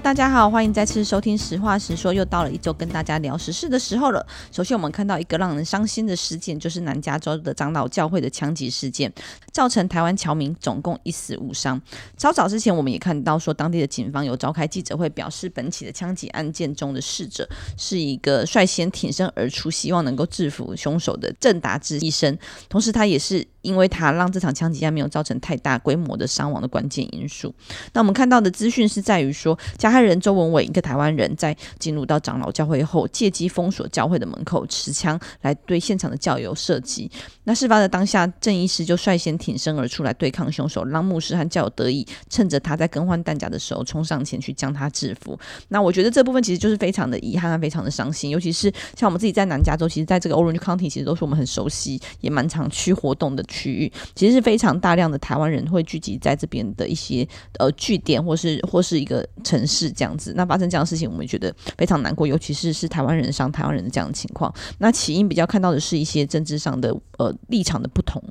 大家好，欢迎再次收听《实话实说》，又到了一周跟大家聊时事的时候了。首先，我们看到一个让人伤心的事件，就是南加州的长老教会的枪击事件，造成台湾侨民总共一死五伤。稍早之前，我们也看到说，当地的警方有召开记者会，表示本起的枪击案件中的逝者是一个率先挺身而出，希望能够制服凶手的郑达志医生，同时他也是。因为他让这场枪击案没有造成太大规模的伤亡的关键因素。那我们看到的资讯是在于说，加害人周文伟一个台湾人在进入到长老教会后，借机封锁教会的门口，持枪来对现场的教友射击。那事发的当下，郑医师就率先挺身而出来对抗凶手，让牧师和教友得以趁着他在更换弹夹的时候冲上前去将他制服。那我觉得这部分其实就是非常的遗憾和非常的伤心，尤其是像我们自己在南加州，其实在这个 Orange County 其实都是我们很熟悉也蛮常去活动的。区域其实是非常大量的台湾人会聚集在这边的一些呃据点，或是或是一个城是这样子。那发生这样的事情，我们觉得非常难过，尤其是是台湾人伤台湾人的这样的情况。那起因比较看到的是一些政治上的呃立场的不同。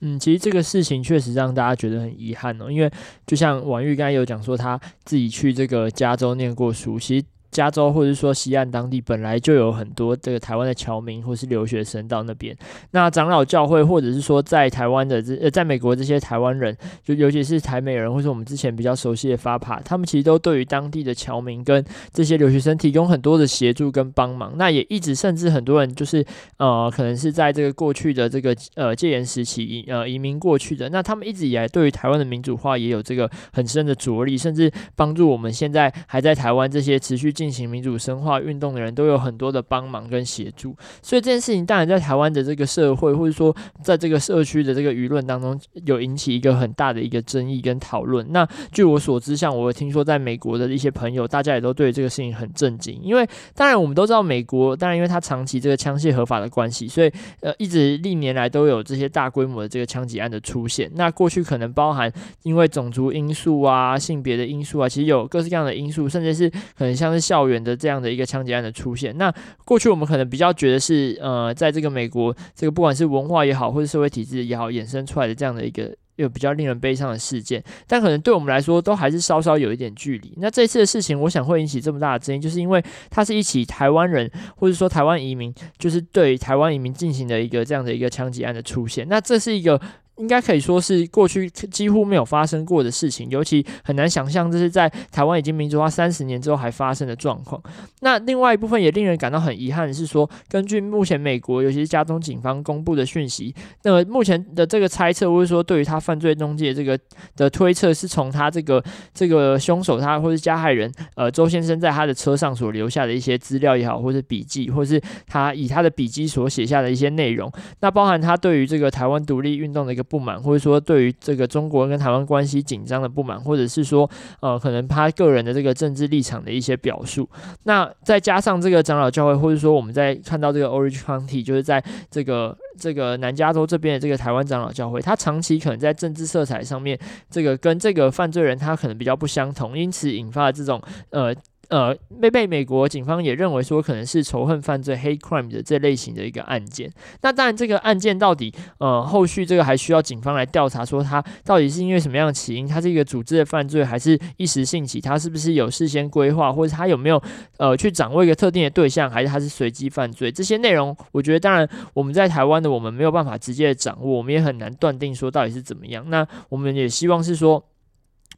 嗯，其实这个事情确实让大家觉得很遗憾哦，因为就像婉玉刚才有讲说，他自己去这个加州念过书，其实。加州或者说西岸当地本来就有很多这个台湾的侨民或是留学生到那边。那长老教会或者是说在台湾的这呃，在美国这些台湾人，就尤其是台美人，或是我们之前比较熟悉的发帕，他们其实都对于当地的侨民跟这些留学生提供很多的协助跟帮忙。那也一直甚至很多人就是呃，可能是在这个过去的这个呃戒严时期移呃移民过去的，那他们一直以来对于台湾的民主化也有这个很深的着力，甚至帮助我们现在还在台湾这些持续进。进行民主深化运动的人都有很多的帮忙跟协助，所以这件事情当然在台湾的这个社会，或者说在这个社区的这个舆论当中，有引起一个很大的一个争议跟讨论。那据我所知，像我听说在美国的一些朋友，大家也都对这个事情很震惊，因为当然我们都知道美国，当然因为它长期这个枪械合法的关系，所以呃一直历年来都有这些大规模的这个枪击案的出现。那过去可能包含因为种族因素啊、性别的因素啊，其实有各式各样的因素，甚至是可能像是校校园的这样的一个枪击案的出现，那过去我们可能比较觉得是呃，在这个美国这个不管是文化也好，或者社会体制也好，衍生出来的这样的一个又比较令人悲伤的事件，但可能对我们来说都还是稍稍有一点距离。那这次的事情，我想会引起这么大的争议，就是因为它是一起台湾人或者说台湾移民，就是对台湾移民进行的一个这样的一个枪击案的出现，那这是一个。应该可以说是过去几乎没有发生过的事情，尤其很难想象这是在台湾已经民主化三十年之后还发生的状况。那另外一部分也令人感到很遗憾的是说，根据目前美国尤其是加州警方公布的讯息，那么目前的这个猜测，或者说对于他犯罪动机的这个的推测，是从他这个这个凶手他或是加害人呃周先生在他的车上所留下的一些资料也好，或是笔记，或是他以他的笔记所写下的一些内容，那包含他对于这个台湾独立运动的一个。不满，或者说对于这个中国跟台湾关系紧张的不满，或者是说呃，可能他个人的这个政治立场的一些表述。那再加上这个长老教会，或者说我们在看到这个 Orange County，就是在这个这个南加州这边的这个台湾长老教会，他长期可能在政治色彩上面，这个跟这个犯罪人他可能比较不相同，因此引发了这种呃。呃，被被美国警方也认为说可能是仇恨犯罪 （hate crime） 的这类型的一个案件。那当然，这个案件到底呃后续这个还需要警方来调查，说他到底是因为什么样的起因，他是一个组织的犯罪，还是一时兴起？他是不是有事先规划，或者他有没有呃去掌握一个特定的对象，还是他是随机犯罪？这些内容，我觉得当然我们在台湾的我们没有办法直接的掌握，我们也很难断定说到底是怎么样。那我们也希望是说。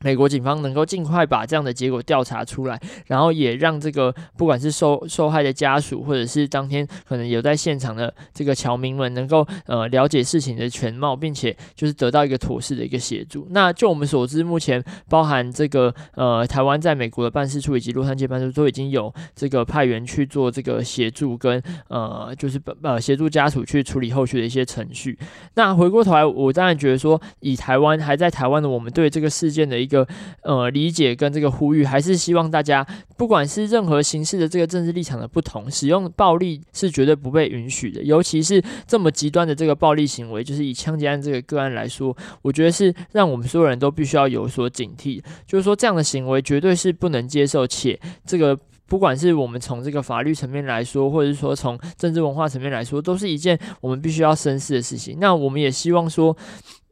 美国警方能够尽快把这样的结果调查出来，然后也让这个不管是受受害的家属，或者是当天可能有在现场的这个侨民们，能够呃了解事情的全貌，并且就是得到一个妥适的一个协助。那就我们所知，目前包含这个呃台湾在美国的办事处以及洛杉矶办事处都已经有这个派员去做这个协助跟呃就是呃协助家属去处理后续的一些程序。那回过头来，我当然觉得说，以台湾还在台湾的我们对这个事件的一一个呃理解跟这个呼吁，还是希望大家，不管是任何形式的这个政治立场的不同，使用暴力是绝对不被允许的。尤其是这么极端的这个暴力行为，就是以枪击案这个个案来说，我觉得是让我们所有人都必须要有所警惕。就是说，这样的行为绝对是不能接受，且这个不管是我们从这个法律层面来说，或者是说从政治文化层面来说，都是一件我们必须要深思的事情。那我们也希望说。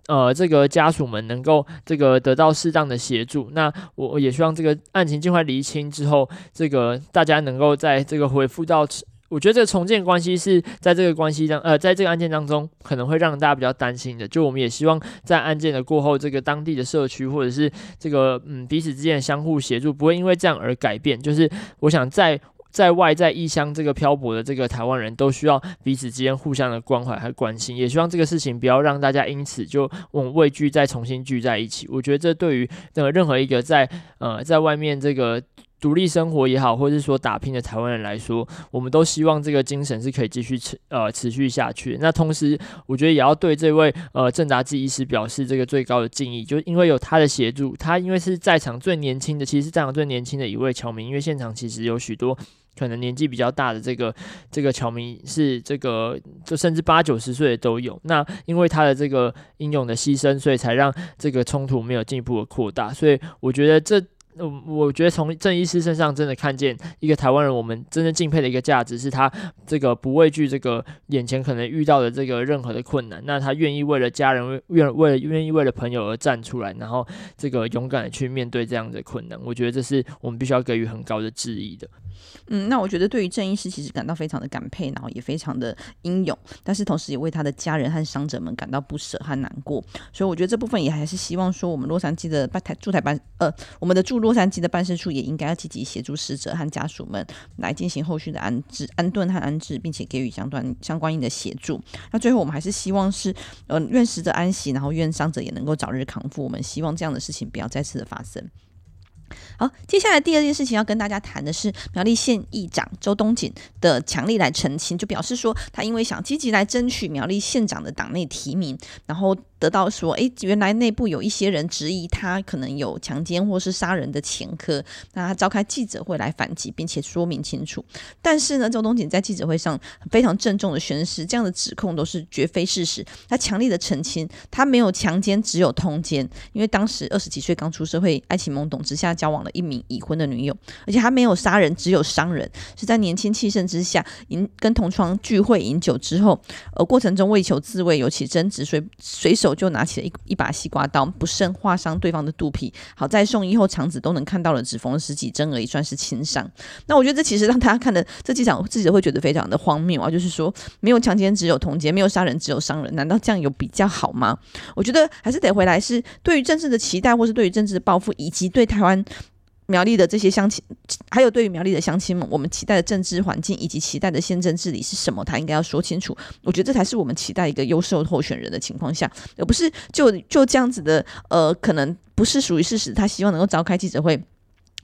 呃这个家属们能够这个得到适当的协助。那我也希望这个案情尽快厘清之后，这个大家能够在这个恢复到。我觉得这重建关系是在这个关系当呃，在这个案件当中可能会让大家比较担心的。就我们也希望在案件的过后，这个当地的社区或者是这个嗯彼此之间相互协助，不会因为这样而改变。就是我想在在外在异乡这个漂泊的这个台湾人都需要彼此之间互相的关怀和关心，也希望这个事情不要让大家因此就我畏惧再重新聚在一起。我觉得这对于呃任何一个在呃在外面这个。独立生活也好，或者是说打拼的台湾人来说，我们都希望这个精神是可以继续持呃持续下去。那同时，我觉得也要对这位呃郑达志医师表示这个最高的敬意，就因为有他的协助，他因为是在场最年轻的，其实是在场最年轻的一位侨民，因为现场其实有许多可能年纪比较大的这个这个侨民是这个就甚至八九十岁的都有。那因为他的这个英勇的牺牲，所以才让这个冲突没有进一步的扩大。所以我觉得这。我，我觉得从郑医师身上真的看见一个台湾人，我们真正敬佩的一个价值是他这个不畏惧这个眼前可能遇到的这个任何的困难，那他愿意为了家人，愿为了为了愿意为了朋友而站出来，然后这个勇敢的去面对这样的困难，我觉得这是我们必须要给予很高的质疑的。嗯，那我觉得对于郑医师其实感到非常的感佩，然后也非常的英勇，但是同时也为他的家人和伤者们感到不舍和难过。所以我觉得这部分也还是希望说，我们洛杉矶的办台驻台办，呃，我们的驻洛杉矶的办事处也应该要积极协助死者和家属们来进行后续的安置、安顿和安置，并且给予相关相关应的协助。那最后我们还是希望是，呃，愿死者安息，然后愿伤者也能够早日康复。我们希望这样的事情不要再次的发生。好，接下来第二件事情要跟大家谈的是苗栗县议长周东锦的强力来澄清，就表示说他因为想积极来争取苗栗县长的党内提名，然后。得到说，哎，原来内部有一些人质疑他可能有强奸或是杀人的前科，那他召开记者会来反击，并且说明清楚。但是呢，周东锦在记者会上非常郑重的宣誓，这样的指控都是绝非事实。他强力的澄清，他没有强奸，只有通奸。因为当时二十几岁刚出社会，爱情懵懂之下交往了一名已婚的女友，而且他没有杀人，只有伤人，是在年轻气盛之下，饮跟同窗聚会饮酒之后，呃过程中为求自卫有起争执，随随手。手就拿起了一一把西瓜刀，不慎划伤对方的肚皮。好在送医后，肠子都能看到了，只缝十几针而已，算是轻伤。那我觉得这其实让大家看的这几场自己会觉得非常的荒谬啊！就是说，没有强奸，只有同奸；没有杀人，只有伤人。难道这样有比较好吗？我觉得还是得回来，是对于政治的期待，或是对于政治的报复，以及对台湾。苗栗的这些乡亲，还有对于苗栗的乡亲们，我们期待的政治环境以及期待的宪政治理是什么？他应该要说清楚。我觉得这才是我们期待一个优秀候选人的情况下，而不是就就这样子的，呃，可能不是属于事实。他希望能够召开记者会，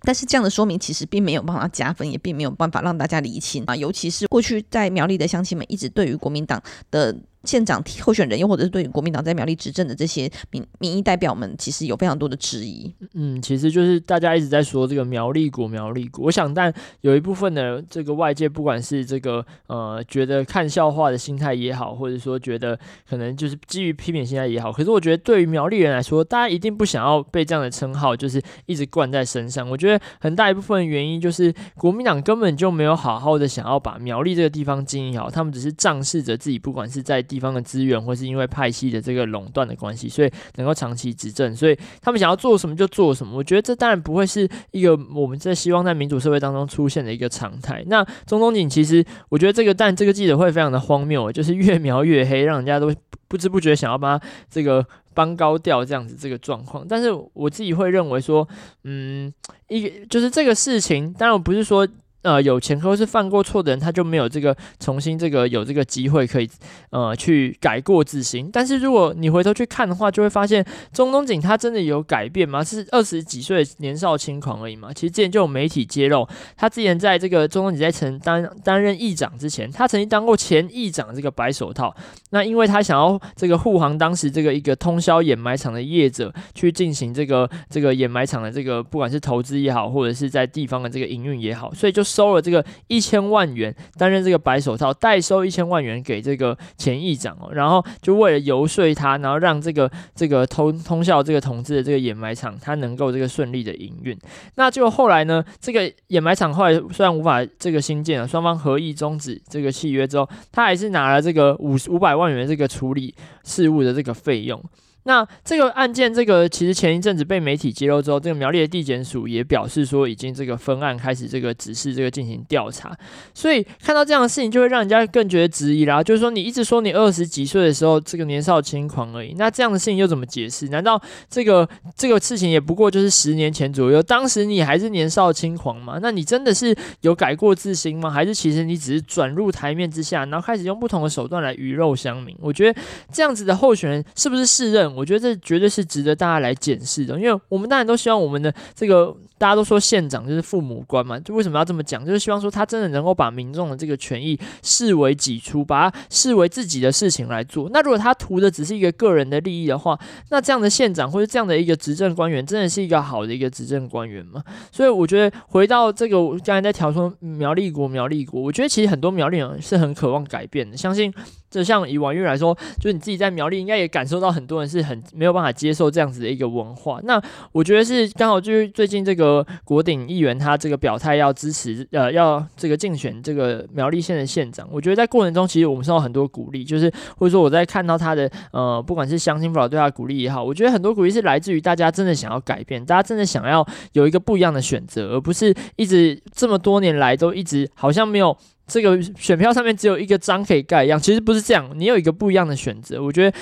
但是这样的说明其实并没有办法加分，也并没有办法让大家理清啊。尤其是过去在苗栗的乡亲们，一直对于国民党的。县长候选人，又或者是对于国民党在苗栗执政的这些民民意代表们，其实有非常多的质疑。嗯，其实就是大家一直在说这个苗栗国，苗栗国。我想，但有一部分的这个外界，不管是这个呃觉得看笑话的心态也好，或者说觉得可能就是基于批评心态也好，可是我觉得对于苗栗人来说，大家一定不想要被这样的称号就是一直冠在身上。我觉得很大一部分原因就是国民党根本就没有好好的想要把苗栗这个地方经营好，他们只是仗势着自己，不管是在地方的资源，或是因为派系的这个垄断的关系，所以能够长期执政，所以他们想要做什么就做什么。我觉得这当然不会是一个我们在希望在民主社会当中出现的一个常态。那中东锦其实，我觉得这个但这个记者会非常的荒谬，就是越描越黑，让人家都不知不觉想要把他这个帮高调这样子这个状况。但是我自己会认为说，嗯，一个就是这个事情，当然我不是说。呃，有前科是犯过错的人，他就没有这个重新这个有这个机会可以呃去改过自新。但是如果你回头去看的话，就会发现钟东锦他真的有改变吗？是二十几岁年少轻狂而已嘛。其实之前就有媒体揭露，他之前在这个钟东锦在曾担担任议长之前，他曾经当过前议长这个白手套。那因为他想要这个护航当时这个一个通宵掩埋场的业者去进行这个这个掩埋场的这个不管是投资也好，或者是在地方的这个营运也好，所以就。收了这个一千万元，担任这个白手套，代收一千万元给这个前议长哦，然后就为了游说他，然后让这个这个通通校这个同志的这个掩埋场，他能够这个顺利的营运。那就后来呢，这个掩埋场后来虽然无法这个新建了，双方合意终止这个契约之后，他还是拿了这个五五百万元这个处理事务的这个费用。那这个案件，这个其实前一阵子被媒体揭露之后，这个苗栗的地检署也表示说，已经这个分案开始这个指示这个进行调查。所以看到这样的事情，就会让人家更觉得质疑啦。就是说，你一直说你二十几岁的时候这个年少轻狂而已，那这样的事情又怎么解释？难道这个这个事情也不过就是十年前左右，当时你还是年少轻狂吗？那你真的是有改过自新吗？还是其实你只是转入台面之下，然后开始用不同的手段来鱼肉乡民？我觉得这样子的候选人是不是适任？我觉得这绝对是值得大家来检视的，因为我们当然都希望我们的这个大家都说县长就是父母官嘛，就为什么要这么讲？就是希望说他真的能够把民众的这个权益视为己出，把它视为自己的事情来做。那如果他图的只是一个个人的利益的话，那这样的县长或者这样的一个执政官员，真的是一个好的一个执政官员吗？所以我觉得回到这个，我刚才在调说苗栗国，苗栗国，我觉得其实很多苗栗人是很渴望改变的，相信。就像以婉諭来说，就是你自己在苗栗，应该也感受到很多人是很没有办法接受这样子的一个文化。那我觉得是刚好就是最近这个国鼎议员他这个表态要支持，呃，要这个竞选这个苗栗县的县长。我觉得在过程中，其实我们受到很多鼓励，就是或者说我在看到他的呃，不管是乡亲父老对他鼓励也好，我觉得很多鼓励是来自于大家真的想要改变，大家真的想要有一个不一样的选择，而不是一直这么多年来都一直好像没有。这个选票上面只有一个章可以盖一样，其实不是这样，你有一个不一样的选择。我觉得，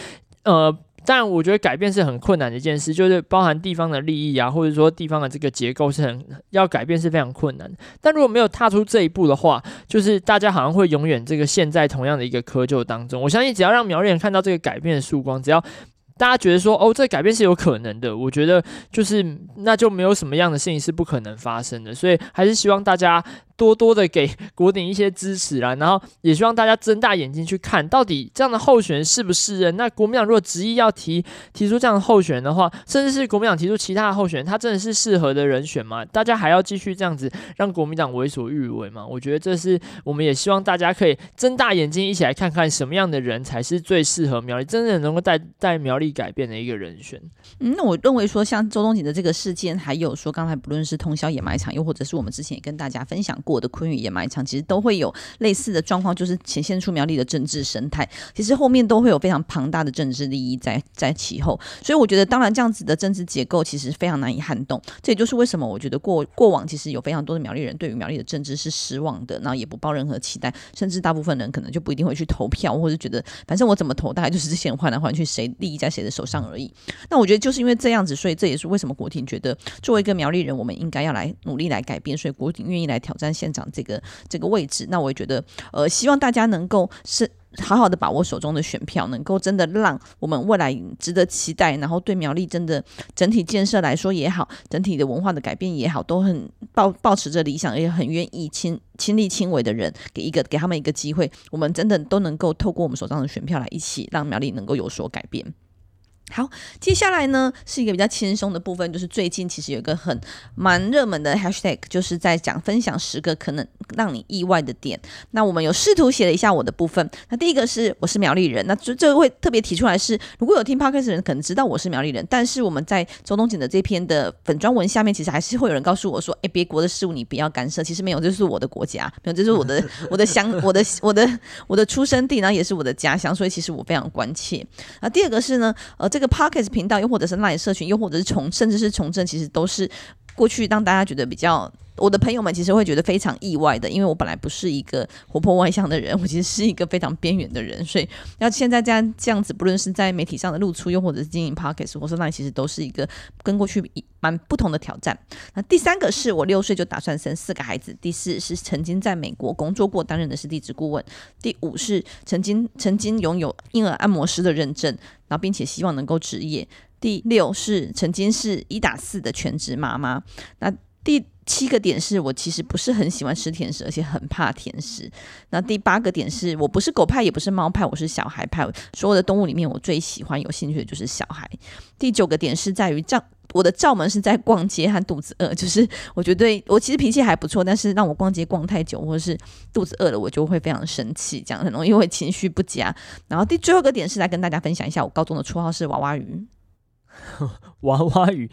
呃，当然，我觉得改变是很困难的一件事，就是包含地方的利益啊，或者说地方的这个结构是很要改变是非常困难。但如果没有踏出这一步的话，就是大家好像会永远这个陷在同样的一个窠臼当中。我相信，只要让苗栗人看到这个改变的曙光，只要大家觉得说，哦，这改变是有可能的，我觉得就是那就没有什么样的事情是不可能发生的。所以，还是希望大家。多多的给国鼎一些支持啦，然后也希望大家睁大眼睛去看，到底这样的候选人适不适任。那国民党如果执意要提提出这样的候选人的话，甚至是国民党提出其他的候选人，他真的是适合的人选吗？大家还要继续这样子让国民党为所欲为吗？我觉得这是我们也希望大家可以睁大眼睛一起来看看什么样的人才是最适合苗栗，真正能够带带苗栗改变的一个人选。嗯，那我认为说像周东锦的这个事件，还有说刚才不论是通宵野埋场，又或者是我们之前也跟大家分享过。我的昆宇掩埋场其实都会有类似的状况，就是显现出苗栗的政治生态。其实后面都会有非常庞大的政治利益在在其后，所以我觉得，当然这样子的政治结构其实非常难以撼动。这也就是为什么我觉得过过往其实有非常多的苗栗人对于苗栗的政治是失望的，然后也不抱任何期待，甚至大部分人可能就不一定会去投票，或者觉得反正我怎么投，大概就是这些人换来换去，谁利益在谁的手上而已。那我觉得就是因为这样子，所以这也是为什么国鼎觉得作为一个苗栗人，我们应该要来努力来改变，所以国鼎愿意来挑战县长这个。这个位置，那我也觉得，呃，希望大家能够是好好的把握手中的选票，能够真的让我们未来值得期待，然后对苗栗真的整体建设来说也好，整体的文化的改变也好，都很抱抱持着理想，也很愿意亲亲力亲为的人，给一个给他们一个机会，我们真的都能够透过我们手上的选票来一起让苗栗能够有所改变。好，接下来呢是一个比较轻松的部分，就是最近其实有一个很蛮热门的 hashtag，就是在讲分享十个可能让你意外的点。那我们有试图写了一下我的部分。那第一个是我是苗栗人，那这这个会特别提出来是，如果有听 podcast 的人可能知道我是苗栗人，但是我们在周东锦的这篇的粉专文下面，其实还是会有人告诉我说，哎，别国的事物你不要干涉。其实没有，这是我的国家，没有，这是我的 我的乡，我的我的我的出生地，然后也是我的家乡，所以其实我非常关切。那第二个是呢，呃，这。这个 Pocket 频道，又或者是那些社群，又或者是从，甚至是从政，其实都是过去让大家觉得比较。我的朋友们其实会觉得非常意外的，因为我本来不是一个活泼外向的人，我其实是一个非常边缘的人，所以要现在这样这样子，不论是在媒体上的露出，又或者是经营 Podcast，或是 LINE，其实都是一个跟过去蛮不同的挑战。那第三个是我六岁就打算生四个孩子，第四是曾经在美国工作过，担任的是地质顾问，第五是曾经曾经拥有婴儿按摩师的认证，然后并且希望能够职业，第六是曾经是一打四的全职妈妈，那第。七个点是我其实不是很喜欢吃甜食，而且很怕甜食。那第八个点是我不是狗派，也不是猫派，我是小孩派。所有的动物里面，我最喜欢、有兴趣的就是小孩。第九个点是在于照我的罩门是在逛街和肚子饿，就是我觉得我其实脾气还不错，但是让我逛街逛太久，或者是肚子饿了，我就会非常生气，这样很容易会情绪不佳。然后第最后一个点是来跟大家分享一下，我高中的绰号是娃娃鱼。娃娃鱼，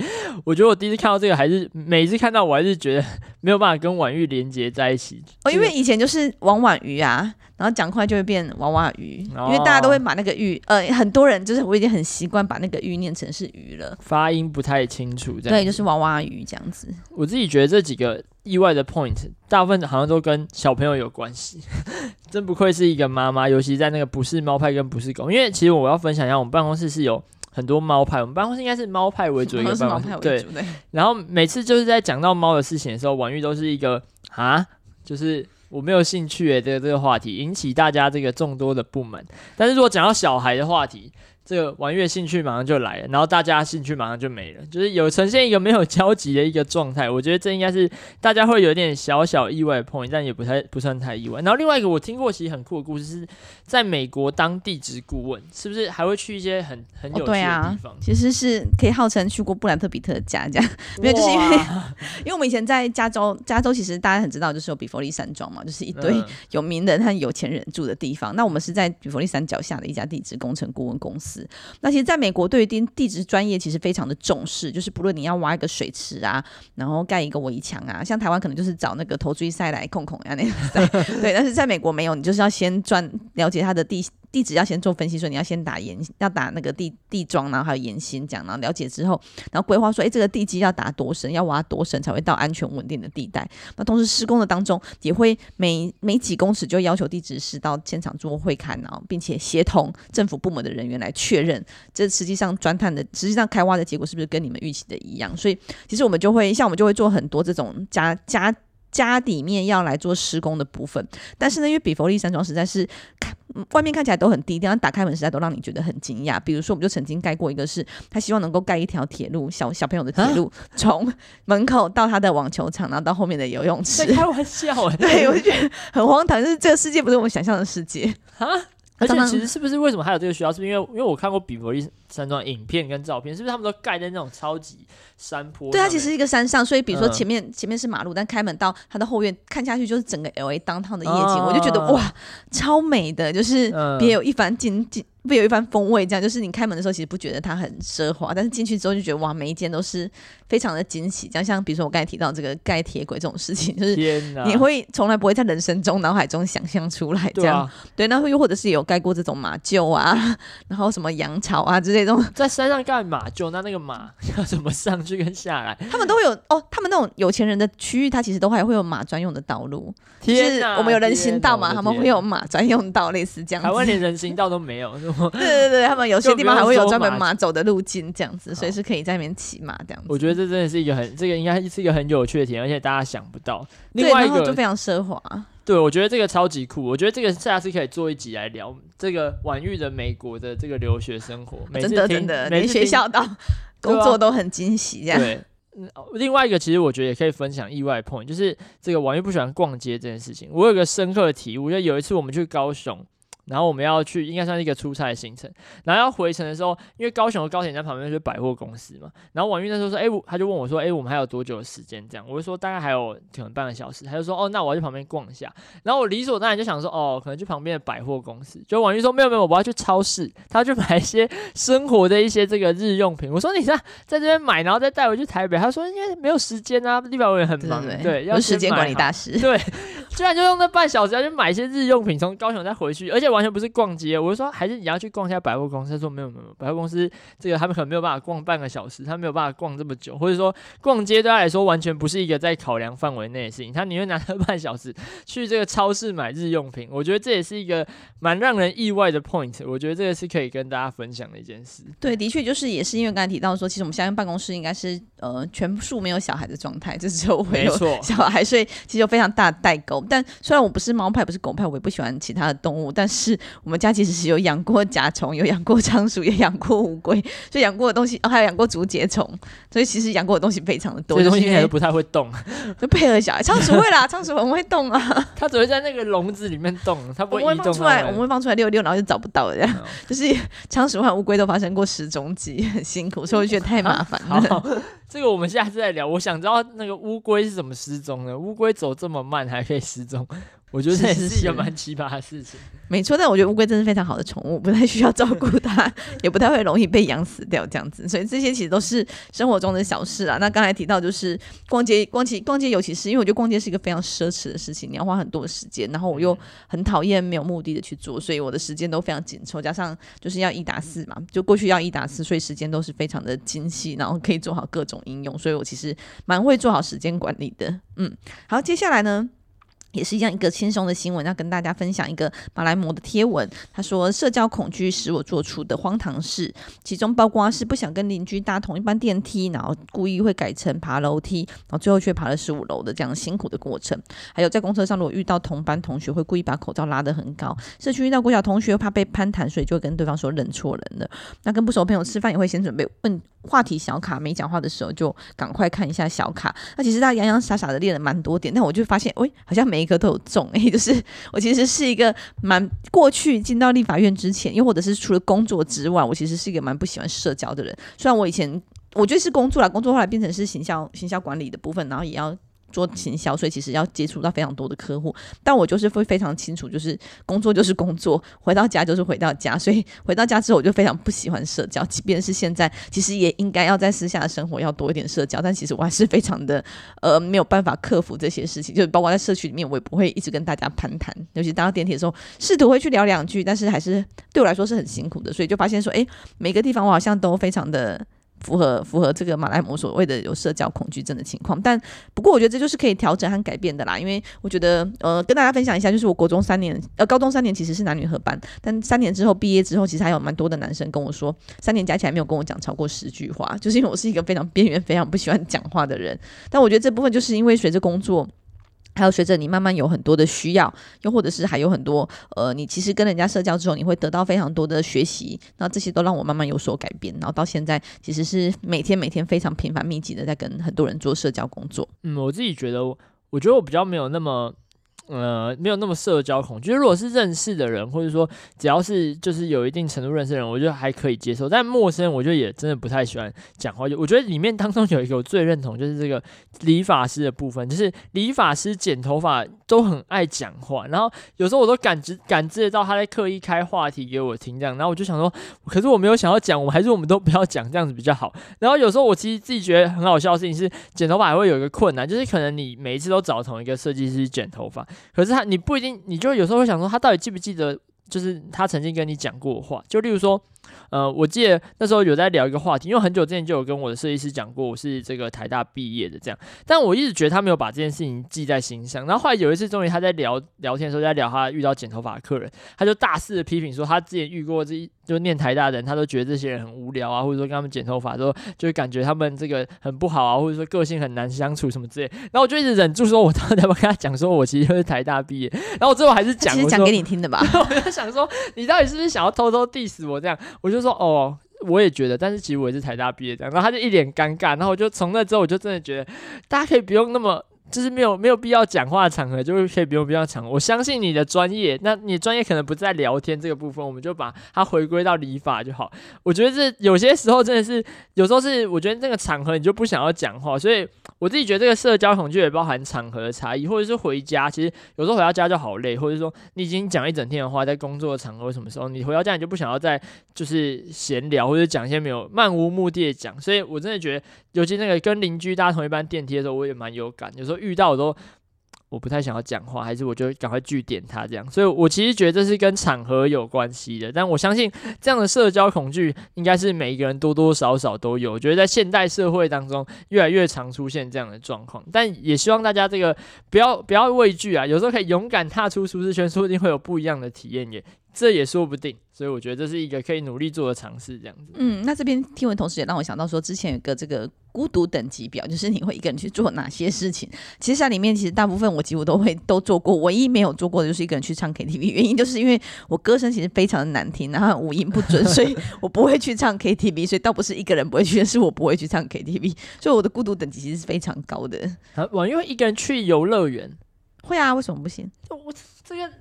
我觉得我第一次看到这个，还是每一次看到，我还是觉得没有办法跟婉玉连接在一起。哦，因为以前就是王婉瑜啊，然后讲快就会变娃娃鱼，因为大家都会把那个玉，呃，很多人就是我已经很习惯把那个玉念成是鱼了，发音不太清楚。对，就是娃娃鱼这样子。我自己觉得这几个意外的 point，大部分好像都跟小朋友有关系。真不愧是一个妈妈，尤其在那个不是猫派跟不是狗，因为其实我要分享一下，我们办公室是有很多猫派，我们办公室应该是猫派为主一个 办公室，对。然后每次就是在讲到猫的事情的时候，婉玉都是一个啊，就是。我没有兴趣诶，这个这个话题引起大家这个众多的不满。但是如果讲到小孩的话题，这个玩乐兴趣马上就来了，然后大家兴趣马上就没了，就是有呈现一个没有交集的一个状态。我觉得这应该是大家会有点小小意外的 point，但也不太不算太意外。然后另外一个我听过其实很酷的故事是在美国当地质顾问，是不是还会去一些很很有趣的地方？哦啊、其实是可以号称去过布兰特比特的家这样，没有就是因为 因为我们以前在加州，加州其实大家很知道就是有比佛利山庄嘛，就是一堆有名人和有钱人住的地方。嗯、那我们是在比佛利山脚下的一家地质工程顾问公司。那其实，在美国，对于地地质专业其实非常的重视，就是不论你要挖一个水池啊，然后盖一个围墙啊，像台湾可能就是找那个投锥赛来控控啊那种，对，但是在美国没有，你就是要先专了解它的地。地质要先做分析，说你要先打岩，要打那个地地桩，然后还有岩芯，这样，然后了解之后，然后规划说，哎，这个地基要打多深，要挖多深才会到安全稳定的地带。那同时施工的当中，也会每每几公尺就要求地质师到现场做会勘，然后并且协同政府部门的人员来确认，这实际上钻探的，实际上开挖的结果是不是跟你们预期的一样？所以其实我们就会像我们就会做很多这种加加。家底面要来做施工的部分，但是呢，因为比佛利山庄实在是看外面看起来都很低调，但打开门实在都让你觉得很惊讶。比如说，我们就曾经盖过一个是，他希望能够盖一条铁路，小小朋友的铁路，从门口到他的网球场，然后到后面的游泳池。开玩笑，对，我就觉得很荒唐，就是这个世界不是我们想象的世界啊！而且其实是不是为什么还有这个需要？是因为因为我看过比佛利山庄影片跟照片，是不是他们都盖在那种超级山坡？对，它其实是一个山上，所以比如说前面、嗯、前面是马路，但开门到它的后院看下去就是整个 LA downtown 的夜景，哦、我就觉得哇，超美的，就是别有一番景景。嗯会有一番风味，这样就是你开门的时候，其实不觉得它很奢华，但是进去之后就觉得哇，每一间都是非常的惊喜。这样像比如说我刚才提到这个盖铁轨这种事情，就是你会从来不会在人生中脑海中想象出来这样。对，啊、对，那又或者是有盖过这种马厩啊，然后什么羊槽啊之类这种，在山上干嘛？就，那那个马 要怎么上去跟下来？他们都会有哦，他们那种有钱人的区域，它其实都还会有马专用的道路。天哪，我们有人行道嘛，他们会有马专用道，类似这样。台湾连人行道都没有。对对对，他们有些地方还会有专门马走的路径，这样子，所以是可以在那边骑马这样子。我觉得这真的是一个很，这个应该是一个很有趣的体验，而且大家想不到。另外一个就非常奢华。对，我觉得这个超级酷。我觉得这个下次可以做一集来聊这个婉玉的美国的这个留学生活。真的真的，连学校到 工作都很惊喜，这样。对，嗯，另外一个其实我觉得也可以分享意外 point，就是这个婉玉不喜欢逛街这件事情。我有个深刻的体悟，就有一次我们去高雄。然后我们要去，应该算是一个出差的行程。然后要回程的时候，因为高雄的高铁站旁边就是百货公司嘛。然后婉玉那时候说：“哎，他就问我说：‘哎，我们还有多久的时间？’这样，我就说大概还有可能半个小时。他就说：‘哦，那我要去旁边逛一下。’然后我理所当然就想说：‘哦，可能去旁边的百货公司。’就婉玉说：‘没有没有，我要去超市，他要去买一些生活的一些这个日用品。’我说：‘你在在这边买，然后再带回去台北。’他说：‘因为没有时间啊，地表我也很忙，对，要时间管理大师。’对，居然就用那半小时要去买一些日用品，从高雄再回去，而且完全不是逛街。”我就说，还是你要去逛一下百货公司。他说没有没有，百货公司这个他们可能没有办法逛半个小时，他没有办法逛这么久，或者说逛街对他来说完全不是一个在考量范围内的事情。他宁愿拿那半小时去这个超市买日用品。我觉得这也是一个蛮让人意外的 point。我觉得这个是可以跟大家分享的一件事。对，的确就是也是因为刚才提到说，其实我们现在办公室应该是呃全数没有小孩的状态，就只有我有小孩，所以其实有非常大的代沟。但虽然我不是猫派，不是狗派，我也不喜欢其他的动物，但是我们家其实是有养过甲虫，有养过仓鼠，也养过乌龟，所以养过的东西，哦，还有养过竹节虫，所以其实养过的东西非常的多。这东西应该都不太会动，就配合小孩。仓鼠会啦，仓鼠很会动啊，它只会在那个笼子里面动，它不会移动。放出来，我们会放出来溜溜，然后就找不到了这样。就是仓鼠和乌龟都发生过失踪记，很辛苦，所以我觉得太麻烦了。这个我们下次再聊。我想知道那个乌龟是怎么失踪的？乌龟走这么慢还可以失踪？我觉得这也是一个蛮奇葩的事情。没错，但我觉得乌龟真是非常好的宠物，不太需要照顾它，也不太会容易被养死掉这样子。所以这些其实都是生活中的小事啊。那刚才提到就是逛街，逛街，逛街，尤其是因为我觉得逛街是一个非常奢侈的事情，你要花很多的时间，然后我又很讨厌没有目的的去做，所以我的时间都非常紧凑，加上就是要一打四嘛，就过去要一打四，所以时间都是非常的精细，然后可以做好各种应用，所以我其实蛮会做好时间管理的。嗯，好，接下来呢？也是一样一个轻松的新闻，要跟大家分享一个马来貘的贴文。他说，社交恐惧使我做出的荒唐事，其中包括是不想跟邻居搭同一班电梯，然后故意会改成爬楼梯，然后最后却爬了十五楼的这样辛苦的过程。还有在公车上，如果遇到同班同学，会故意把口罩拉得很高。社区遇到国小同学，怕被攀谈，所以就跟对方说认错人了。那跟不熟朋友吃饭，也会先准备问话题小卡，没讲话的时候就赶快看一下小卡。那其实他洋洋洒洒的列了蛮多点，但我就发现，喂，好像没每一颗都有中诶，就是我其实是一个蛮过去进到立法院之前，又或者是除了工作之外，我其实是一个蛮不喜欢社交的人。虽然我以前我觉得是工作啦，工作后来变成是行销行销管理的部分，然后也要。做行销，所以其实要接触到非常多的客户，但我就是会非常清楚，就是工作就是工作，回到家就是回到家，所以回到家之后我就非常不喜欢社交，即便是现在，其实也应该要在私下的生活要多一点社交，但其实我还是非常的呃没有办法克服这些事情，就包括在社区里面，我也不会一直跟大家攀谈，尤其搭到电梯的时候，试图会去聊两句，但是还是对我来说是很辛苦的，所以就发现说，诶，每个地方我好像都非常的。符合符合这个马来姆所谓的有社交恐惧症的情况，但不过我觉得这就是可以调整和改变的啦。因为我觉得，呃，跟大家分享一下，就是我国中三年，呃，高中三年其实是男女合班，但三年之后毕业之后，其实还有蛮多的男生跟我说，三年加起来没有跟我讲超过十句话，就是因为我是一个非常边缘、非常不喜欢讲话的人。但我觉得这部分就是因为随着工作。还有随着你慢慢有很多的需要，又或者是还有很多呃，你其实跟人家社交之后，你会得到非常多的学习，那这些都让我慢慢有所改变，然后到现在其实是每天每天非常频繁密集的在跟很多人做社交工作。嗯，我自己觉得，我觉得我比较没有那么。呃，没有那么社交恐惧。如果是认识的人，或者说只要是就是有一定程度认识的人，我觉得还可以接受。但陌生人，我觉得也真的不太喜欢讲话。就我觉得里面当中有一个我最认同，就是这个理发师的部分，就是理发师剪头发都很爱讲话，然后有时候我都感知感知得到他在刻意开话题给我听，这样。然后我就想说，可是我没有想要讲，我还是我们都不要讲，这样子比较好。然后有时候我其实自己觉得很好笑的事情是，剪头发还会有一个困难，就是可能你每一次都找同一个设计师剪头发。可是他，你不一定，你就有时候会想说，他到底记不记得，就是他曾经跟你讲过的话，就例如说。呃，我记得那时候有在聊一个话题，因为很久之前就有跟我的设计师讲过，我是这个台大毕业的这样，但我一直觉得他没有把这件事情记在心上。然后后来有一次，终于他在聊聊天的时候，在聊他遇到剪头发的客人，他就大肆的批评说，他之前遇过这就念台大的人，他都觉得这些人很无聊啊，或者说跟他们剪头发都就感觉他们这个很不好啊，或者说个性很难相处什么之类。然后我就一直忍住说，我到底要不要跟他讲，说我其实就是台大毕业。然后我最后还是讲，其实讲给你听的吧。想说，你到底是不是想要偷偷 diss 我这样？我就说哦。我也觉得，但是其实我也是台大毕业这样，然后他就一脸尴尬，然后我就从那之后我就真的觉得，大家可以不用那么。就是没有没有必要讲话的场合，就会可以不用必要讲。我相信你的专业，那你专业可能不在聊天这个部分，我们就把它回归到理法就好。我觉得这有些时候真的是，有时候是我觉得这个场合你就不想要讲话，所以我自己觉得这个社交恐惧也包含场合的差异，或者是回家，其实有时候回到家就好累，或者说你已经讲一整天的话，在工作的场合什么时候，你回到家你就不想要再就是闲聊或者讲一些没有漫无目的的讲。所以我真的觉得，尤其那个跟邻居搭同一班电梯的时候，我也蛮有感，有时候。遇到我都我不太想要讲话，还是我就赶快句点他这样，所以我其实觉得这是跟场合有关系的。但我相信这样的社交恐惧应该是每一个人多多少少都有。我觉得在现代社会当中越来越常出现这样的状况，但也希望大家这个不要不要畏惧啊，有时候可以勇敢踏出舒适圈，说不定会有不一样的体验耶。这也说不定，所以我觉得这是一个可以努力做的尝试，这样子。嗯，那这边听闻同时也让我想到说，之前有个这个孤独等级表，就是你会一个人去做哪些事情。其实在里面，其实大部分我几乎都会都做过，唯一没有做过的就是一个人去唱 KTV。原因就是因为我歌声其实非常的难听，然后五音不准，所以我不会去唱 KTV。所以倒不是一个人不会去，是我不会去唱 KTV。所以我的孤独等级其实是非常高的。啊，我因为一个人去游乐园，会啊？为什么不行？我这个。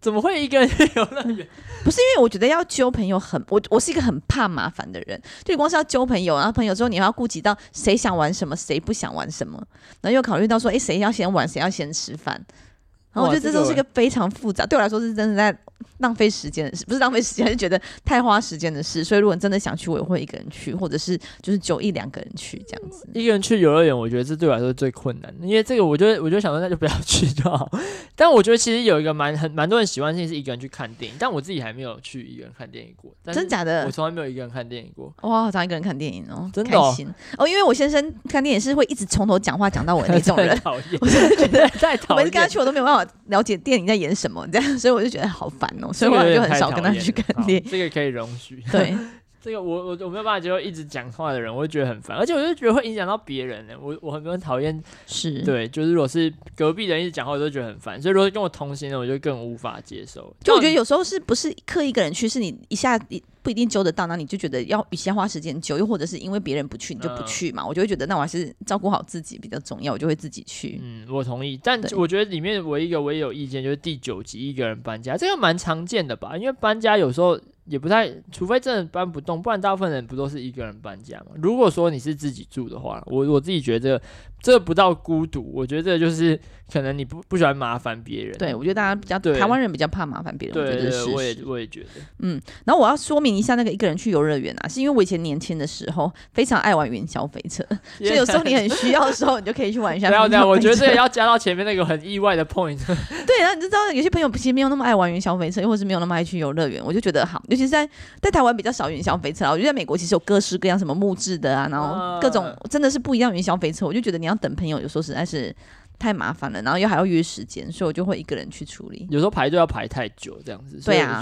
怎么会一个人去游乐园？不是因为我觉得要交朋友很，我我是一个很怕麻烦的人。就光是要交朋友，然后朋友之后你还要顾及到谁想玩什么，谁不想玩什么，然后又考虑到说，诶，谁要先玩，谁要先吃饭。然后我觉得这都是一个非常复杂，对我来说是真的在浪费时间的事，不是浪费时间，是觉得太花时间的事。所以如果你真的想去，我也会一个人去，或者是就是就一两个人去这样子。一个人去游乐园，我觉得这对我来说最困难的，因为这个我就我就想说那就不要去就好。但我觉得其实有一个蛮很蛮多人喜欢性是一个人去看电影，但我自己还没有去一个人看电影过。真假的？我从来没有一个人看电影过。哇，好常一个人看电影哦，真的哦。哦，因为我先生看电影是会一直从头讲话讲到尾那种人，讨厌，我真的觉得太讨厌。每次跟他去，我都没有办法了解电影在演什么，这样，所以我就觉得好烦哦，所以我就很少跟他去看电影。这个可以容许。对，这个我我我没有办法接受一直讲话的人，我会觉得很烦，而且我就觉得会影响到别人呢。我我很很讨厌，是对，就是如果是隔壁人一直讲话，我都觉得很烦。所以如果跟我同行的，我就更无法接受。就我觉得有时候是不是刻意一个人去，是你一下一。不一定揪得到，那你就觉得要先花时间揪，又或者是因为别人不去，你就不去嘛？嗯、我就会觉得，那我还是照顾好自己比较重要，我就会自己去。嗯，我同意。但我觉得里面唯一一个我也有意见，就是第九集一个人搬家，这个蛮常见的吧？因为搬家有时候也不太，除非真的搬不动，不然大部分人不都是一个人搬家嘛？如果说你是自己住的话，我我自己觉得这不到孤独，我觉得这就是。可能你不不喜欢麻烦别人，对，我觉得大家比较台湾人比较怕麻烦别人，对，我觉得是对，我也我也觉得，嗯，然后我要说明一下那个一个人去游乐园啊，是因为我以前年轻的时候非常爱玩云霄飞车，所以有时候你很需要的时候，你就可以去玩一下。不要这样，我觉得这个要加到前面那个很意外的 point。对，然后你就知道有些朋友其实没有那么爱玩云霄飞车，又或是没有那么爱去游乐园，我就觉得好，尤其是在在台湾比较少云霄飞车啊，我觉得在美国其实有各式各样什么木质的啊，然后各种真的是不一样云霄飞车，我就觉得你要等朋友，有时候实在是。太麻烦了，然后又还要约时间，所以我就会一个人去处理。有时候排队要排太久，这样子。对啊。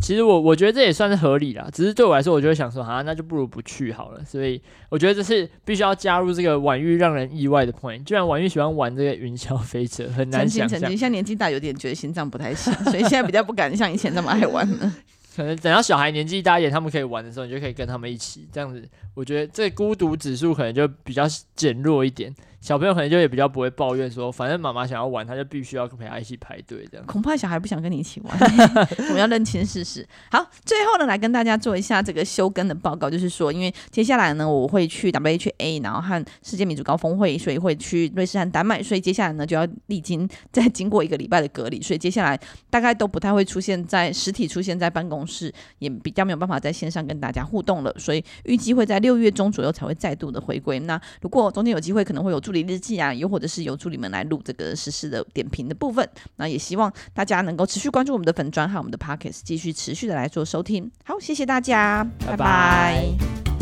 其实我我觉得这也算是合理啦，只是对我来说，我就会想说，啊，那就不如不去好了。所以我觉得这是必须要加入这个婉玉让人意外的 point。居然婉玉喜欢玩这个云霄飞车，很难想象。现在年纪大，有点觉得心脏不太行，所以现在比较不敢像以前那么爱玩了。可能等到小孩年纪大一点，他们可以玩的时候，你就可以跟他们一起这样子。我觉得这孤独指数可能就比较减弱一点。小朋友可能就也比较不会抱怨说，反正妈妈想要玩，他就必须要陪他一起排队这样。恐怕小孩不想跟你一起玩，我们要认清事实。好，最后呢，来跟大家做一下这个休更的报告，就是说，因为接下来呢，我会去 WHA，然后和世界民主高峰会，所以会去瑞士和丹麦，所以接下来呢就要历经再经过一个礼拜的隔离，所以接下来大概都不太会出现在实体出现在办公室，也比较没有办法在线上跟大家互动了，所以预计会在六月中左右才会再度的回归。那如果中间有机会，可能会有助理日记啊，又或者是由助理们来录这个时事的点评的部分，那也希望大家能够持续关注我们的粉砖和我们的 Podcast，继续持续的来做收听。好，谢谢大家，拜拜。拜拜。